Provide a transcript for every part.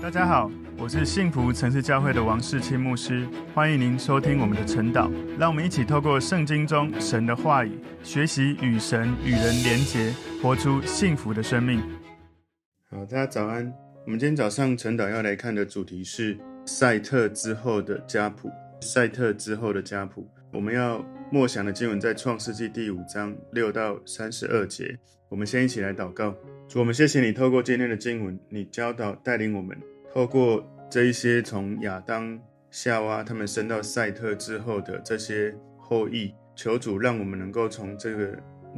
大家好，我是幸福城市教会的王世清牧师，欢迎您收听我们的晨祷。让我们一起透过圣经中神的话语，学习与神与人连结，活出幸福的生命。好，大家早安。我们今天早上晨祷要来看的主题是赛特之后的家谱。赛特之后的家谱，我们要默想的经文在创世纪第五章六到三十二节。我们先一起来祷告。主，我们谢谢你透过今天的经文，你教导带领我们。透过这一些从亚当、夏娃他们生到赛特之后的这些后裔，求主让我们能够从这个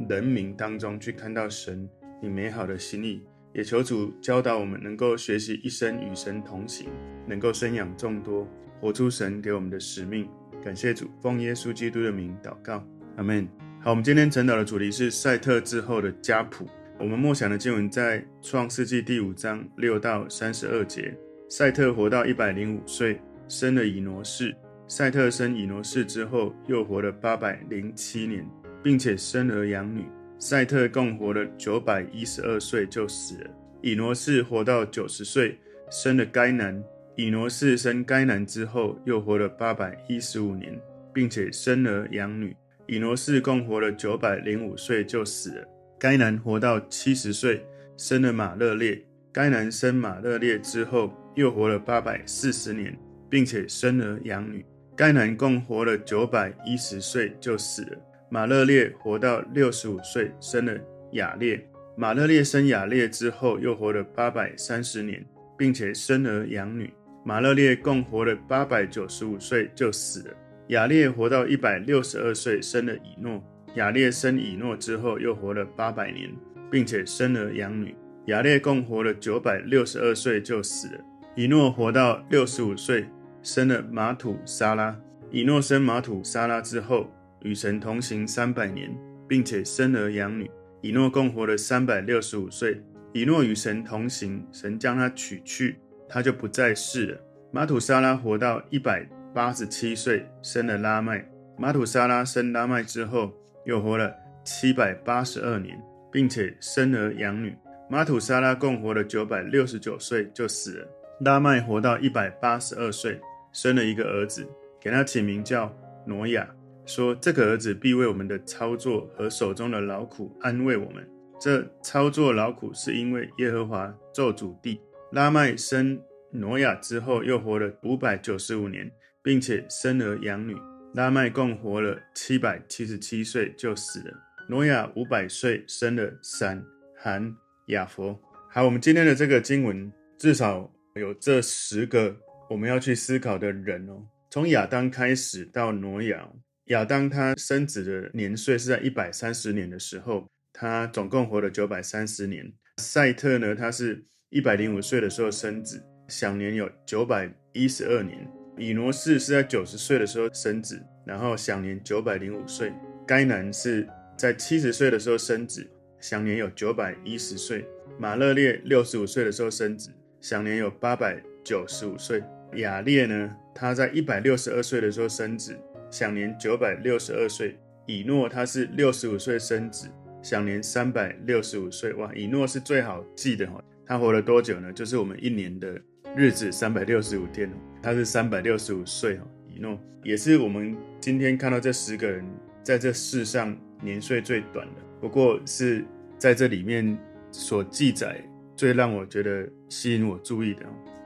人名当中去看到神你美好的心意，也求主教导我们能够学习一生与神同行，能够生养众多，活出神给我们的使命。感谢主，奉耶稣基督的名祷告，阿门。好，我们今天晨祷的主题是赛特之后的家谱。我们默想的经文在创世纪第五章六到三十二节。赛特活到一百零五岁，生了以挪士。赛特生以挪士之后，又活了八百零七年，并且生儿养女。赛特共活了九百一十二岁就死了。以挪士活到九十岁，生了该南。以挪士生该男之后，又活了八百一十五年，并且生儿养女。以挪士共活了九百零五岁就死了。该男活到七十岁，生了马勒列。该男生马勒列之后，又活了八百四十年，并且生儿养女。该男共活了九百一十岁就死了。马勒列活到六十五岁，生了亚列。马勒列生亚列之后，又活了八百三十年，并且生儿养女。马勒列共活了八百九十五岁就死了。亚列活到一百六十二岁，生了以诺。亚列生以诺之后，又活了八百年，并且生儿养女。亚列共活了九百六十二岁就死了。以诺活到六十五岁，生了马土沙拉。以诺生马土沙拉之后，与神同行三百年，并且生儿养女。以诺共活了三百六十五岁。以诺与神同行，神将他取去，他就不在世了。玛土沙拉活到一百八十七岁，生了拉麦。玛土沙拉生拉麦之后，又活了七百八十二年，并且生儿养女。玛土沙拉共活了九百六十九岁就死了。拉麦活到一百八十二岁，生了一个儿子，给他起名叫挪亚，说这个儿子必为我们的操作和手中的劳苦安慰我们。这操作劳苦是因为耶和华咒诅地。拉麦生挪亚之后，又活了五百九十五年，并且生儿养女。拉麦共活了七百七十七岁就死了。挪亚五百岁生了闪、含、雅弗。好，我们今天的这个经文至少有这十个我们要去思考的人哦。从亚当开始到挪亚，亚当他生子的年岁是在一百三十年的时候，他总共活了九百三十年。赛特呢，他是一百零五岁的时候生子，享年有九百一十二年。以挪士是在九十岁的时候生子，然后享年九百零五岁。该南是在七十岁的时候生子，享年有九百一十岁。马勒列六十五岁的时候生子，享年有八百九十五岁。亚列呢，他在一百六十二岁的时候生子，享年九百六十二岁。以诺他是六十五岁生子，享年三百六十五岁。哇，以诺是最好记的哈，他活了多久呢？就是我们一年的日子三百六十五天。他是三百六十五岁哈，以诺也是我们今天看到这十个人在这世上年岁最短的，不过是在这里面所记载最让我觉得吸引我注意的。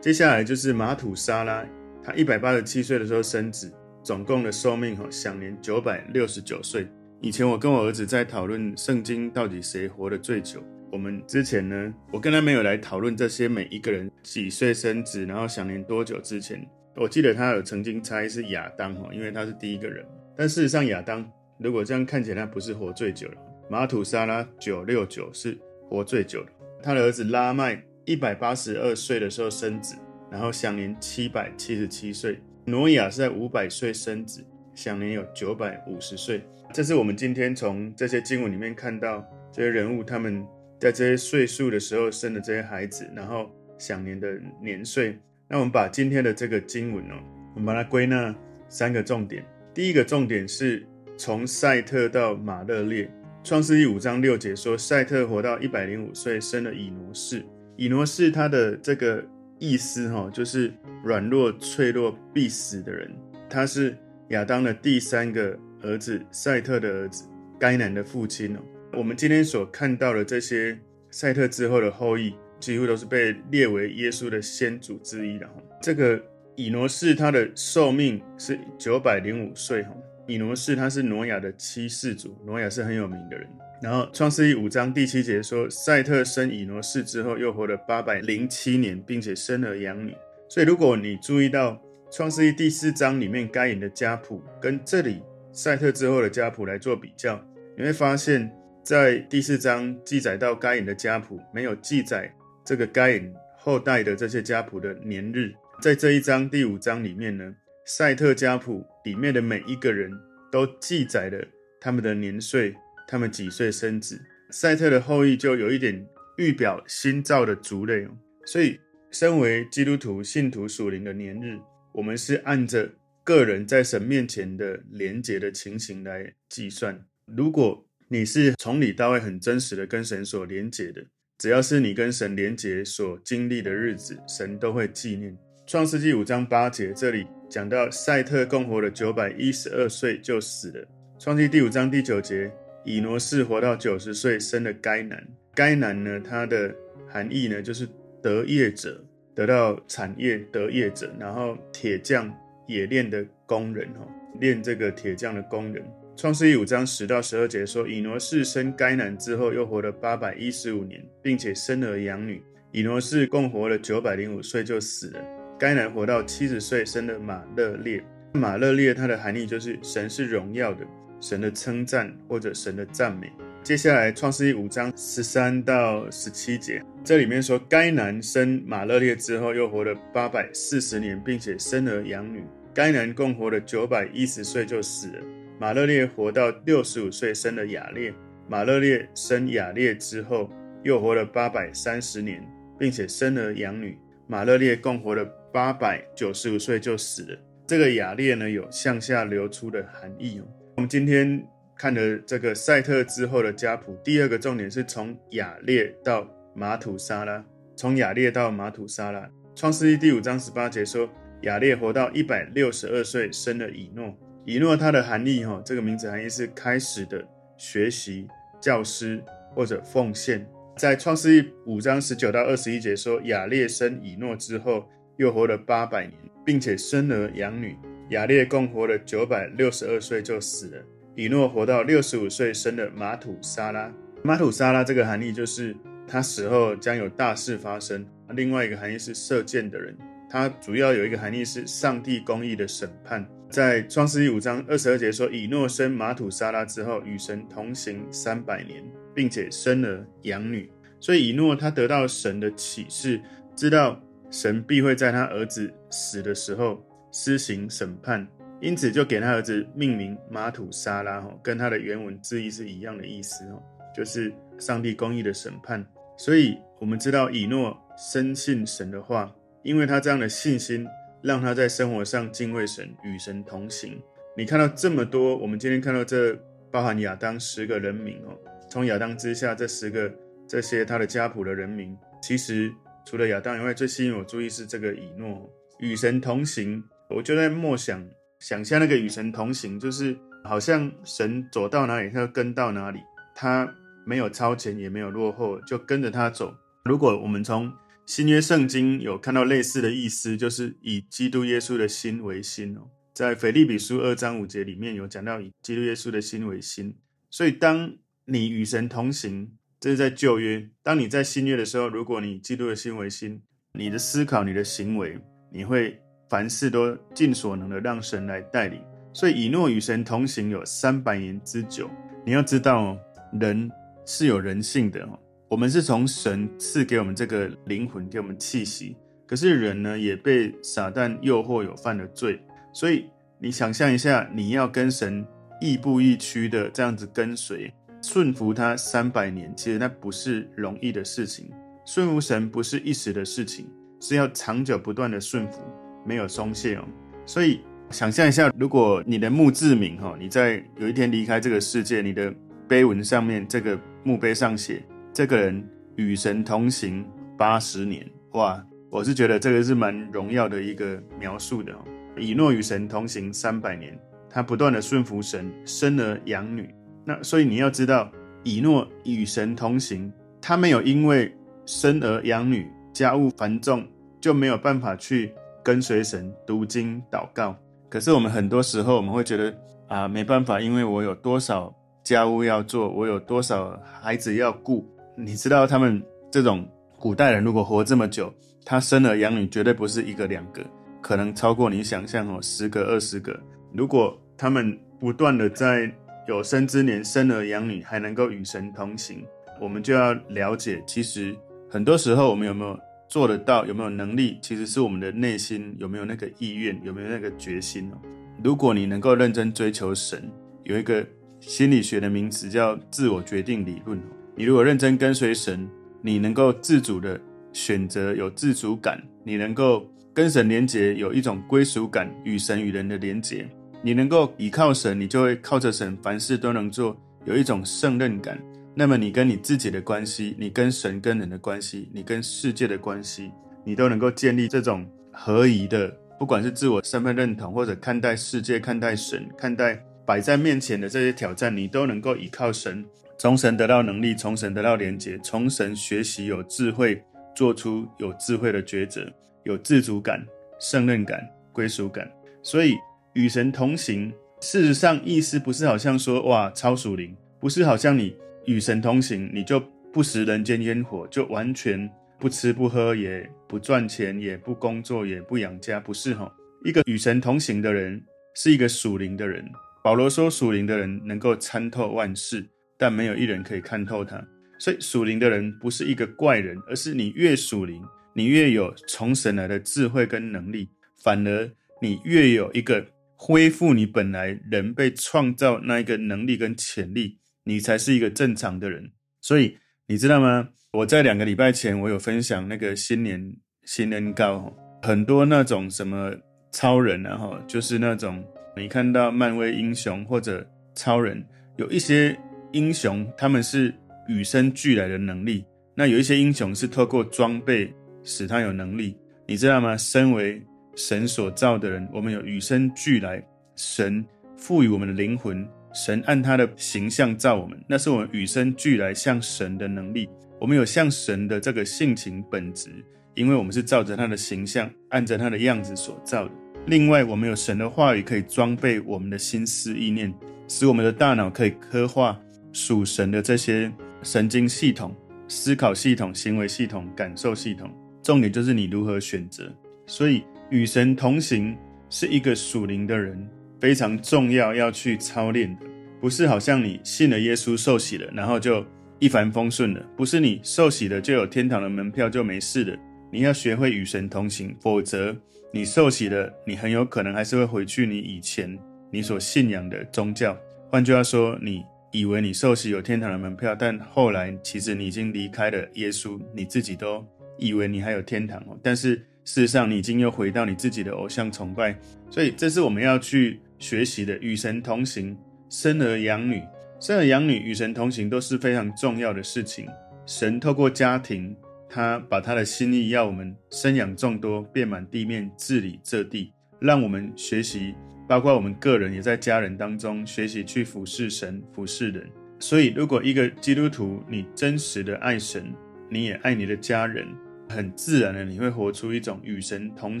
接下来就是马土沙拉，他一百八十七岁的时候生子，总共的寿命哈，享年九百六十九岁。以前我跟我儿子在讨论圣经到底谁活得最久。我们之前呢，我跟他没有来讨论这些每一个人几岁生子，然后享年多久之前，我记得他有曾经猜是亚当哈，因为他是第一个人。但事实上，亚当如果这样看起来，他不是活最久的。玛土沙拉九六九是活最久的。他的儿子拉麦一百八十二岁的时候生子，然后享年七百七十七岁。挪亚是在五百岁生子，享年有九百五十岁。这是我们今天从这些经文里面看到这些人物他们。在这些岁数的时候生的这些孩子，然后享年的年岁。那我们把今天的这个经文哦，我们把它归纳三个重点。第一个重点是从赛特到马勒列。创世纪五章六节说，赛特活到一百零五岁，生了以挪士。以挪士他的这个意思哈，就是软弱、脆弱、必死的人。他是亚当的第三个儿子，赛特的儿子，该男的父亲哦。我们今天所看到的这些赛特之后的后裔，几乎都是被列为耶稣的先祖之一的哈。这个以挪士他的寿命是九百零五岁哈。以挪士他是挪亚的七世祖，挪亚是很有名的人。然后创世记五章第七节说，赛特生以挪士之后，又活了八百零七年，并且生儿养女。所以如果你注意到创世记第四章里面该隐的家谱，跟这里赛特之后的家谱来做比较，你会发现，在第四章记载到该隐的家谱，没有记载这个该隐后代的这些家谱的年日。在这一章第五章里面呢，赛特家谱里面的每一个人都记载了他们的年岁，他们几岁生子。赛特的后裔就有一点预表新造的族类。所以，身为基督徒信徒属灵的年日，我们是按着个人在神面前的连结的情形来计算。如果你是从里到外很真实的跟神所连结的，只要是你跟神连结所经历的日子，神都会纪念。创世纪五章八节，这里讲到赛特共活了九百一十二岁就死了。创世纪第五章第九节，以挪士活到九十岁，生了该男。该男呢，它的含义呢，就是得业者，得到产业得业者，然后铁匠冶炼的工人，哈，炼这个铁匠的工人。创世纪五章十到十二节说，以挪士生该男之后，又活了八百一十五年，并且生儿养女。以挪士共活了九百零五岁就死了。该男活到七十岁，生了马勒列。马勒列它的含义就是神是荣耀的，神的称赞或者神的赞美。接下来创世记五章十三到十七节，这里面说该男生马勒列之后，又活了八百四十年，并且生儿养女。该男共活了九百一十岁就死了。马勒列活到六十五岁，生了亚列。马勒列生亚列之后，又活了八百三十年，并且生儿养女。马勒列共活了八百九十五岁就死了。这个亚列呢，有向下流出的含义哦。我们今天看的这个赛特之后的家谱，第二个重点是从亚列到马土沙拉，从亚列到马土沙拉。创世记第五章十八节说，亚列活到一百六十二岁，生了以诺。以诺它的含义哈，这个名字含义是开始的学习、教师或者奉献。在创世记五章十九到二十一节说，亚列生以诺之后，又活了八百年，并且生儿养女。亚列共活了九百六十二岁就死了。以诺活到六十五岁，生了马土沙拉。马土沙拉这个含义就是他死后将有大事发生。另外一个含义是射箭的人。它主要有一个含义是上帝公义的审判。在创世记五章二十二节说，以诺生玛土沙拉之后，与神同行三百年，并且生了养女。所以以诺他得到神的启示，知道神必会在他儿子死的时候施行审判，因此就给他儿子命名玛土沙拉，跟他的原文字义是一样的意思，就是上帝公义的审判。所以我们知道以诺深信神的话。因为他这样的信心，让他在生活上敬畏神，与神同行。你看到这么多，我们今天看到这包含亚当十个人名哦，从亚当之下这十个这些他的家谱的人名，其实除了亚当以外，最吸引我注意是这个以诺与神同行。我就在默想，想象那个与神同行，就是好像神走到哪里，他就跟到哪里，他没有超前，也没有落后，就跟着他走。如果我们从新约圣经有看到类似的意思，就是以基督耶稣的心为心哦。在腓立比书二章五节里面有讲到以基督耶稣的心为心。所以当你与神同行，这是在旧约；当你在新约的时候，如果你基督的心为心，你的思考、你的行为，你会凡事都尽所能的让神来带领。所以以诺与神同行有三百年之久。你要知道，人是有人性的。我们是从神赐给我们这个灵魂，给我们气息。可是人呢，也被撒旦诱惑，有犯了罪。所以你想象一下，你要跟神亦步亦趋的这样子跟随，顺服他三百年，其实那不是容易的事情。顺服神不是一时的事情，是要长久不断的顺服，没有松懈哦。所以想象一下，如果你的墓志铭哈，你在有一天离开这个世界，你的碑文上面这个墓碑上写。这个人与神同行八十年，哇，我是觉得这个是蛮荣耀的一个描述的。以诺与神同行三百年，他不断的顺服神，生儿养女。那所以你要知道，以诺与神同行，他没有因为生儿养女、家务繁重就没有办法去跟随神读经祷告。可是我们很多时候我们会觉得啊，没办法，因为我有多少家务要做，我有多少孩子要顾。你知道他们这种古代人如果活这么久，他生儿养女绝对不是一个两个，可能超过你想象哦，十个二十个。如果他们不断的在有生之年生儿养女，还能够与神同行，我们就要了解，其实。很多时候，我们有没有做得到？有没有能力？其实是我们的内心有没有那个意愿，有没有那个决心哦。如果你能够认真追求神，有一个心理学的名词叫自我决定理论哦。你如果认真跟随神，你能够自主的选择，有自主感，你能够跟神连结，有一种归属感，与神与人的连结。你能够依靠神，你就会靠着神，凡事都能做，有一种胜任感。那么你跟你自己的关系，你跟神跟人的关系，你跟世界的关系，你都能够建立这种合宜的，不管是自我身份认同，或者看待世界、看待神、看待摆在面前的这些挑战，你都能够依靠神，从神得到能力，从神得到连接，从神学习有智慧，做出有智慧的抉择，有自主感、胜任感、归属感。所以与神同行，事实上意思不是好像说哇超属灵，不是好像你。与神同行，你就不食人间烟火，就完全不吃不喝，也不赚钱，也不工作，也不养家，不是哈？一个与神同行的人，是一个属灵的人。保罗说，属灵的人能够参透万事，但没有一人可以看透他。所以，属灵的人不是一个怪人，而是你越属灵，你越有从神来的智慧跟能力，反而你越有一个恢复你本来人被创造那一个能力跟潜力。你才是一个正常的人，所以你知道吗？我在两个礼拜前，我有分享那个新年新年膏，很多那种什么超人啊，哈，就是那种你看到漫威英雄或者超人，有一些英雄他们是与生俱来的能力，那有一些英雄是透过装备使他有能力，你知道吗？身为神所造的人，我们有与生俱来，神赋予我们的灵魂。神按他的形象造我们，那是我们与生俱来像神的能力。我们有像神的这个性情本质，因为我们是照着他的形象，按着他的样子所造的。另外，我们有神的话语可以装备我们的心思意念，使我们的大脑可以刻画属神的这些神经系统、思考系统、行为系统、感受系统。重点就是你如何选择。所以，与神同行是一个属灵的人。非常重要要去操练的，不是好像你信了耶稣受洗了，然后就一帆风顺了，不是你受洗了就有天堂的门票就没事了。你要学会与神同行，否则你受洗了，你很有可能还是会回去你以前你所信仰的宗教。换句话说，你以为你受洗有天堂的门票，但后来其实你已经离开了耶稣，你自己都以为你还有天堂哦，但是事实上你已经又回到你自己的偶像崇拜，所以这是我们要去。学习的与神同行，生儿养女，生儿养女与神同行都是非常重要的事情。神透过家庭，他把他的心意要我们生养众多，遍满地面，治理这地，让我们学习，包括我们个人也在家人当中学习去服侍神、服侍人。所以，如果一个基督徒你真实的爱神，你也爱你的家人，很自然的你会活出一种与神同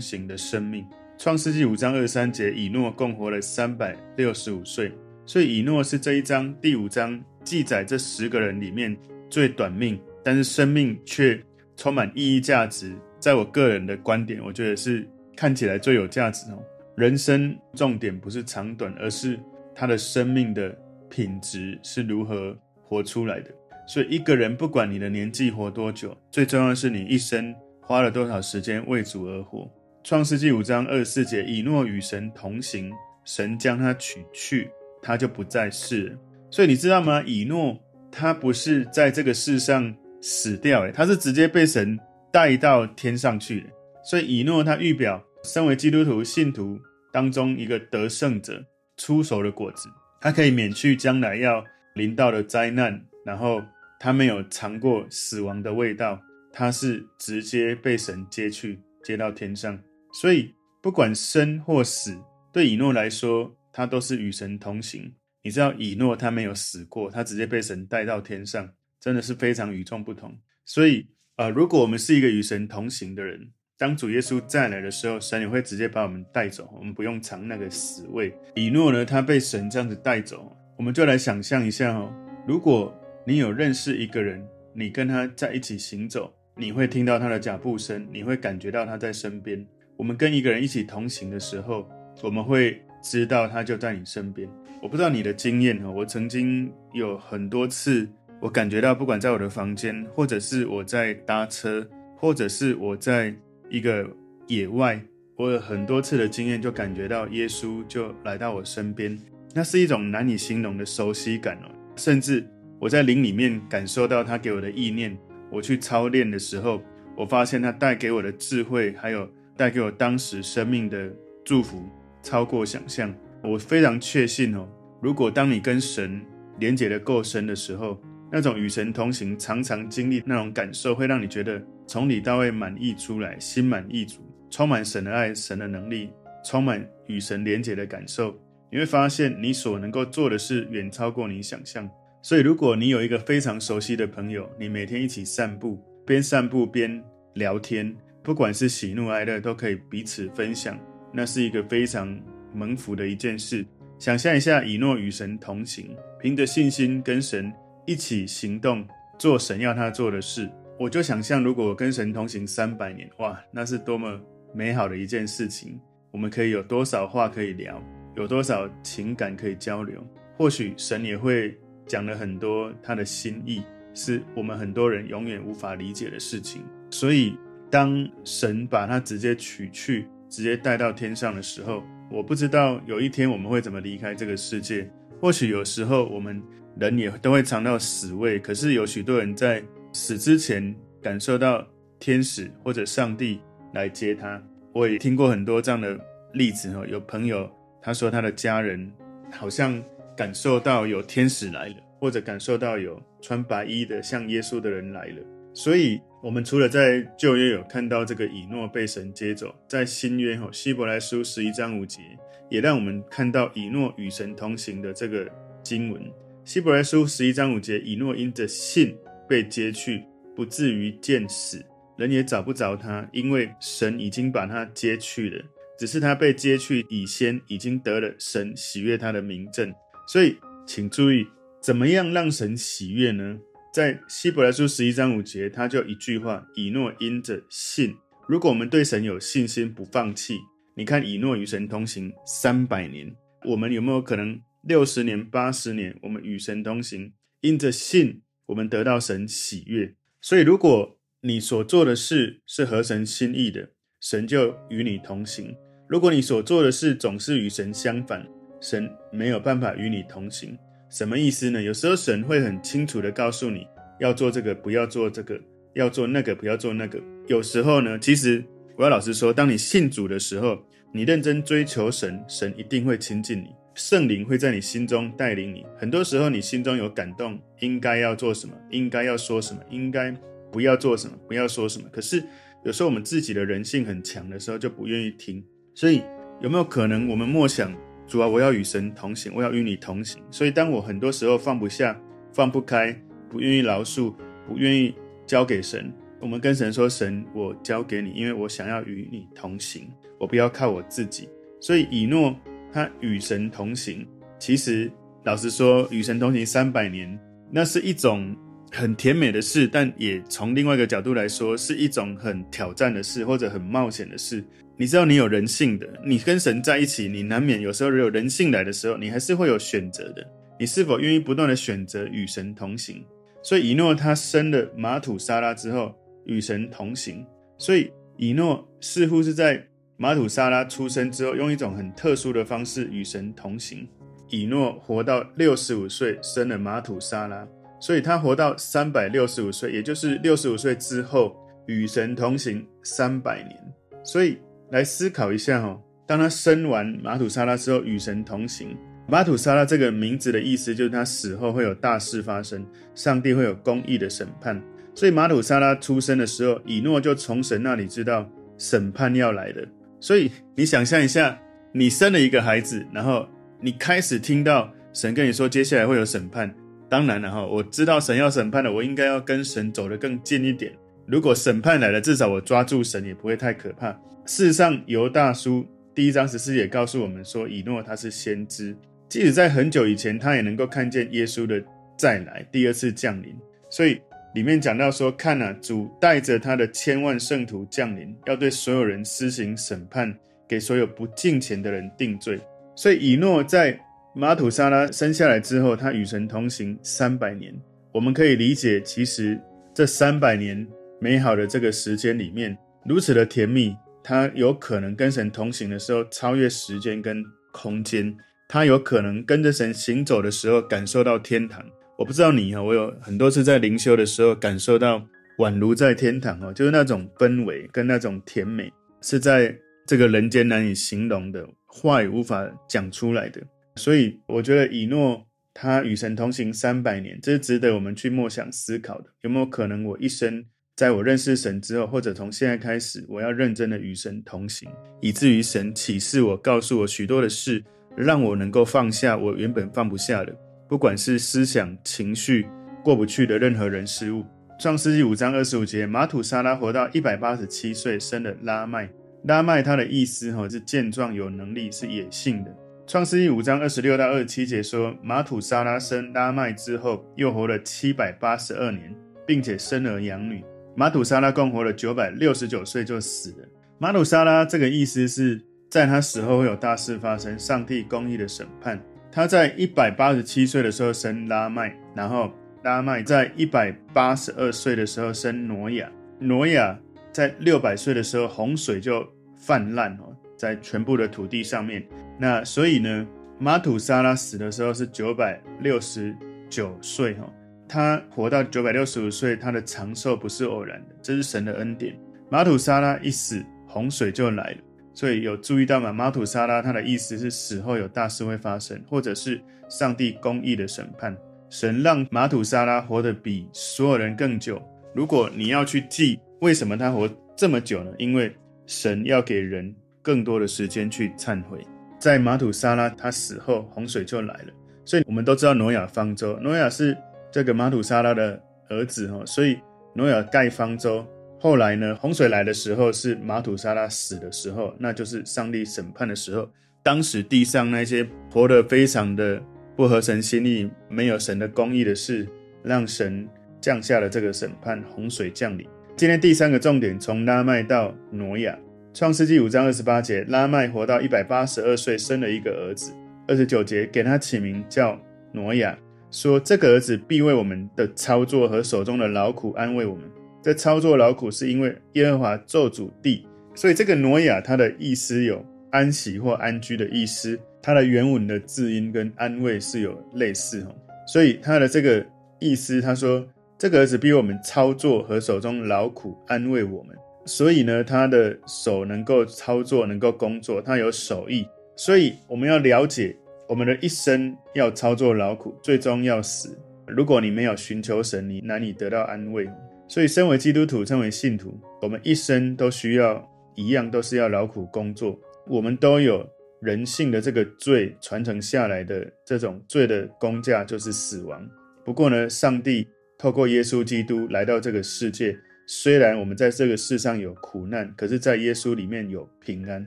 行的生命。创世纪五章二三节，以诺共活了三百六十五岁，所以以诺是这一章第五章记载这十个人里面最短命，但是生命却充满意义价值。在我个人的观点，我觉得是看起来最有价值哦。人生重点不是长短，而是他的生命的品质是如何活出来的。所以一个人不管你的年纪活多久，最重要的是你一生花了多少时间为主而活。创世纪五章二十四节，以诺与神同行，神将他取去，他就不在世。所以你知道吗？以诺他不是在这个世上死掉，诶，他是直接被神带到天上去的。所以以诺他预表身为基督徒信徒当中一个得胜者出熟的果子，他可以免去将来要临到的灾难，然后他没有尝过死亡的味道。他是直接被神接去，接到天上。所以不管生或死，对以诺来说，他都是与神同行。你知道以诺他没有死过，他直接被神带到天上，真的是非常与众不同。所以啊、呃，如果我们是一个与神同行的人，当主耶稣再来的时候，神也会直接把我们带走，我们不用尝那个死味。以诺呢，他被神这样子带走，我们就来想象一下哦，如果你有认识一个人，你跟他在一起行走。你会听到他的脚步声，你会感觉到他在身边。我们跟一个人一起同行的时候，我们会知道他就在你身边。我不知道你的经验哈，我曾经有很多次，我感觉到不管在我的房间，或者是我在搭车，或者是我在一个野外，我有很多次的经验，就感觉到耶稣就来到我身边。那是一种难以形容的熟悉感哦，甚至我在灵里面感受到他给我的意念。我去操练的时候，我发现他带给我的智慧，还有带给我当时生命的祝福，超过想象。我非常确信哦，如果当你跟神连结得够深的时候，那种与神同行，常常经历那种感受，会让你觉得从里到外满溢出来，心满意足，充满神的爱、神的能力，充满与神连结的感受。你会发现，你所能够做的事远超过你想象。所以，如果你有一个非常熟悉的朋友，你每天一起散步，边散步边聊天，不管是喜怒哀乐，都可以彼此分享，那是一个非常蒙福的一件事。想象一下，以诺与神同行，凭着信心跟神一起行动，做神要他做的事。我就想象，如果我跟神同行三百年，哇，那是多么美好的一件事情！我们可以有多少话可以聊，有多少情感可以交流？或许神也会。讲了很多他的心意，是我们很多人永远无法理解的事情。所以，当神把他直接取去，直接带到天上的时候，我不知道有一天我们会怎么离开这个世界。或许有时候我们人也都会尝到死味，可是有许多人在死之前感受到天使或者上帝来接他。我也听过很多这样的例子哈，有朋友他说他的家人好像。感受到有天使来了，或者感受到有穿白衣的像耶稣的人来了。所以，我们除了在旧约有看到这个以诺被神接走，在新约哈希伯来书十一章五节，也让我们看到以诺与神同行的这个经文。希伯来书十一章五节，以诺因着信被接去，不至于见死，人也找不着他，因为神已经把他接去了。只是他被接去以先，已经得了神喜悦他的名证。所以，请注意，怎么样让神喜悦呢？在希伯来书十一章五节，他就一句话：以诺因着信。如果我们对神有信心，不放弃，你看以诺与神同行三百年，我们有没有可能六十年、八十年，我们与神同行，因着信，我们得到神喜悦？所以，如果你所做的事是合神心意的，神就与你同行；如果你所做的事总是与神相反，神没有办法与你同行，什么意思呢？有时候神会很清楚地告诉你要做这个，不要做这个，要做那个，不要做那个。有时候呢，其实我要老实说，当你信主的时候，你认真追求神，神一定会亲近你，圣灵会在你心中带领你。很多时候你心中有感动，应该要做什么，应该要说什么，应该不要做什么，不要说什么。可是有时候我们自己的人性很强的时候，就不愿意听。所以有没有可能，我们默想？主啊，我要与神同行，我要与你同行。所以，当我很多时候放不下、放不开，不愿意饶恕，不愿意交给神，我们跟神说：“神，我交给你，因为我想要与你同行，我不要靠我自己。”所以，以诺他与神同行，其实老实说，与神同行三百年，那是一种很甜美的事，但也从另外一个角度来说，是一种很挑战的事，或者很冒险的事。你知道你有人性的，你跟神在一起，你难免有时候有人性来的时候，你还是会有选择的。你是否愿意不断的选择与神同行？所以以诺他生了玛土沙拉之后，与神同行。所以以诺似乎是在马土沙拉出生之后，用一种很特殊的方式与神同行。以诺活到六十五岁，生了马土沙拉，所以他活到三百六十五岁，也就是六十五岁之后与神同行三百年。所以。来思考一下哈，当他生完马土沙拉之后，与神同行。马土沙拉这个名字的意思就是他死后会有大事发生，上帝会有公义的审判。所以马土沙拉出生的时候，以诺就从神那里知道审判要来的。所以你想象一下，你生了一个孩子，然后你开始听到神跟你说接下来会有审判。当然了哈，我知道神要审判了，我应该要跟神走得更近一点。如果审判来了，至少我抓住神也不会太可怕。事实上，犹大书第一章十四节告诉我们说，以诺他是先知，即使在很久以前，他也能够看见耶稣的再来，第二次降临。所以里面讲到说，看啊，主带着他的千万圣徒降临，要对所有人施行审判，给所有不敬虔的人定罪。所以以诺在马土沙拉生下来之后，他与神同行三百年。我们可以理解，其实这三百年美好的这个时间里面，如此的甜蜜。他有可能跟神同行的时候，超越时间跟空间。他有可能跟着神行走的时候，感受到天堂。我不知道你哈，我有很多次在灵修的时候，感受到宛如在天堂哦，就是那种氛围跟那种甜美，是在这个人间难以形容的，话语无法讲出来的。所以我觉得以诺他与神同行三百年，这是值得我们去默想思考的。有没有可能我一生，在我认识神之后，或者从现在开始，我要认真的与神同行，以至于神启示我、告诉我许多的事，让我能够放下我原本放不下的，不管是思想、情绪过不去的任何人事物。创世纪五章二十五节，马土沙拉活到一百八十七岁，生了拉麦。拉麦他的意思哈是健壮有能力，是野性的。创世纪五章二十六到二十七节说，马土沙拉生拉麦之后，又活了七百八十二年，并且生儿养女。马土沙拉共活了九百六十九岁就死了。马土沙拉这个意思是在他死后会有大事发生，上帝公义的审判。他在一百八十七岁的时候生拉麦，然后拉麦在一百八十二岁的时候生挪亚，挪亚在六百岁的时候洪水就泛滥哦，在全部的土地上面。那所以呢，马土沙拉死的时候是九百六十九岁哈，他活到九百六十五岁，他的长寿不是偶然的，这是神的恩典。马土沙拉一死，洪水就来了，所以有注意到吗？马土沙拉他的意思是死后有大事会发生，或者是上帝公义的审判。神让马土沙拉活得比所有人更久。如果你要去记为什么他活这么久呢？因为神要给人更多的时间去忏悔。在马土沙拉他死后，洪水就来了。所以我们都知道挪亚方舟，挪亚是这个马土沙拉的儿子哈。所以挪亚盖方舟，后来呢，洪水来的时候是马土沙拉死的时候，那就是上帝审判的时候。当时地上那些活得非常的不合神心意、没有神的公义的事，让神降下了这个审判，洪水降临。今天第三个重点，从拉麦到挪亚。创世纪五章二十八节，拉麦活到一百八十二岁，生了一个儿子。二十九节，给他起名叫挪亚，说这个儿子必为我们的操作和手中的劳苦安慰我们。这操作劳苦是因为耶和华咒诅地，所以这个挪亚他的意思有安息或安居的意思，他的原文的字音跟安慰是有类似哈，所以他的这个意思，他说这个儿子必为我们操作和手中劳苦安慰我们。所以呢，他的手能够操作，能够工作，他有手艺。所以我们要了解，我们的一生要操作劳苦，最终要死。如果你没有寻求神，你难以得到安慰。所以，身为基督徒，身为信徒，我们一生都需要一样，都是要劳苦工作。我们都有人性的这个罪传承下来的这种罪的工价，就是死亡。不过呢，上帝透过耶稣基督来到这个世界。虽然我们在这个世上有苦难，可是，在耶稣里面有平安。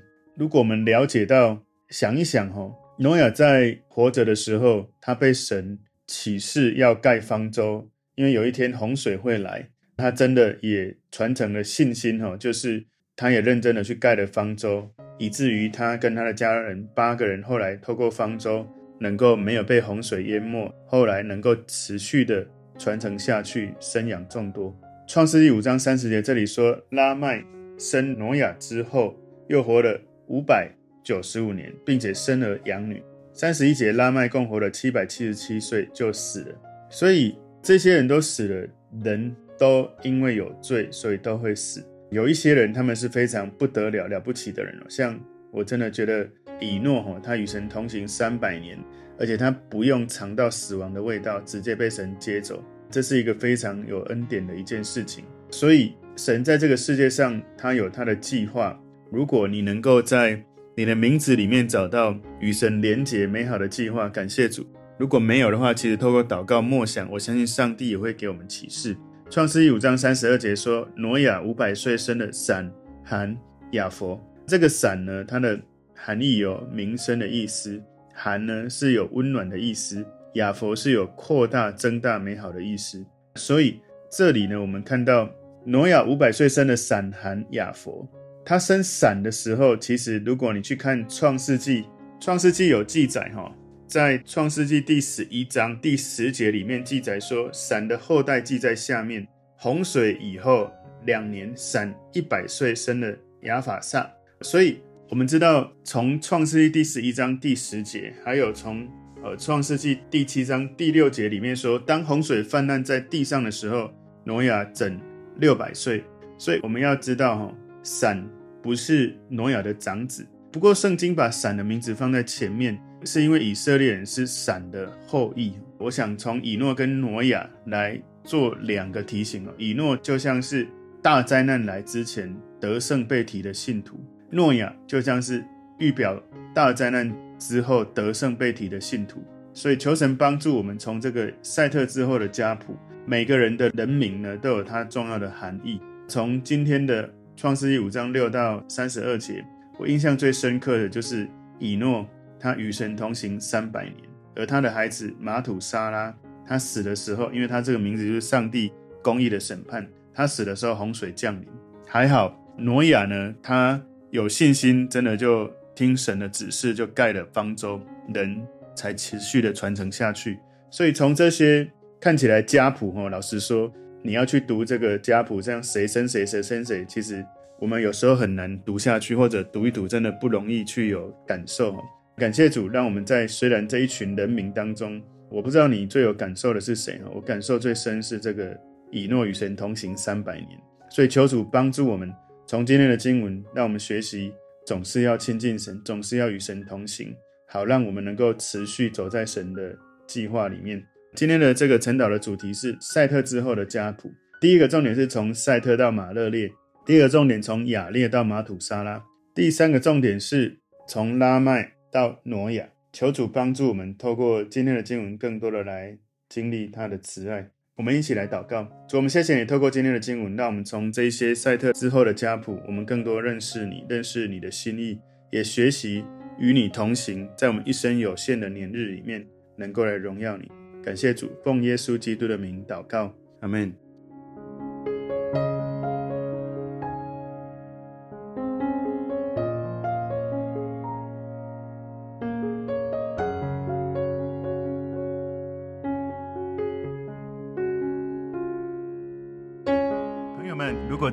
如果我们了解到，想一想哈，挪亚在活着的时候，他被神启示要盖方舟，因为有一天洪水会来，他真的也传承了信心哈，就是他也认真的去盖了方舟，以至于他跟他的家人八个人后来透过方舟能够没有被洪水淹没，后来能够持续的传承下去，生养众多。创世纪五章三十节，这里说拉麦生挪亚之后，又活了五百九十五年，并且生儿养女。三十一节，拉麦共活了七百七十七岁就死了。所以这些人都死了，人都因为有罪，所以都会死。有一些人，他们是非常不得了了不起的人哦，像我真的觉得以诺他与神同行三百年，而且他不用尝到死亡的味道，直接被神接走。这是一个非常有恩典的一件事情。所以，神在这个世界上，他有他的计划。如果你能够在你的名字里面找到与神连结美好的计划，感谢主。如果没有的话，其实透过祷告默想，我相信上帝也会给我们启示。创世记五章三十二节说，挪亚五百岁生了闪、含、雅弗。这个闪呢，它的含义有名声的意思；含呢是有温暖的意思；雅弗是有扩大、增大、美好的意思。所以这里呢，我们看到挪亚五百岁生了闪、含、雅弗。他生闪的时候，其实如果你去看创世纪，创世纪有记载哈。在创世纪第十一章第十节里面记载说，闪的后代记在下面。洪水以后两年，闪一百岁生了亚法萨。所以我们知道，从创世纪第十一章第十节，还有从呃创世纪第七章第六节里面说，当洪水泛滥在地上的时候，挪亚整六百岁。所以我们要知道，哈，闪不是挪亚的长子。不过圣经把闪的名字放在前面。是因为以色列人是闪的后裔，我想从以诺跟挪亚来做两个提醒哦。以诺就像是大灾难来之前得胜被提的信徒，挪亚就像是预表大灾难之后得胜被提的信徒。所以求神帮助我们，从这个赛特之后的家谱，每个人的人名呢都有它重要的含义。从今天的创世记五章六到三十二节，我印象最深刻的就是以诺。他与神同行三百年，而他的孩子马土沙拉，他死的时候，因为他这个名字就是上帝公义的审判。他死的时候，洪水降临，还好。挪亚呢，他有信心，真的就听神的指示，就盖了方舟，人才持续的传承下去。所以从这些看起来家谱，哦，老实说，你要去读这个家谱，这样谁生谁，谁生谁，其实我们有时候很难读下去，或者读一读，真的不容易去有感受。感谢主，让我们在虽然这一群人名当中，我不知道你最有感受的是谁。我感受最深是这个以诺与神同行三百年，所以求主帮助我们，从今天的经文，让我们学习总是要亲近神，总是要与神同行，好让我们能够持续走在神的计划里面。今天的这个晨祷的主题是赛特之后的家谱，第一个重点是从赛特到马勒列，第二个重点从亚列到马土沙拉，第三个重点是从拉麦。到挪亚，求主帮助我们，透过今天的经文，更多的来经历他的慈爱。我们一起来祷告，主，我们谢谢你，透过今天的经文，让我们从这些赛特之后的家谱，我们更多认识你，认识你的心意，也学习与你同行，在我们一生有限的年日里面，能够来荣耀你。感谢主，奉耶稣基督的名祷告，阿门。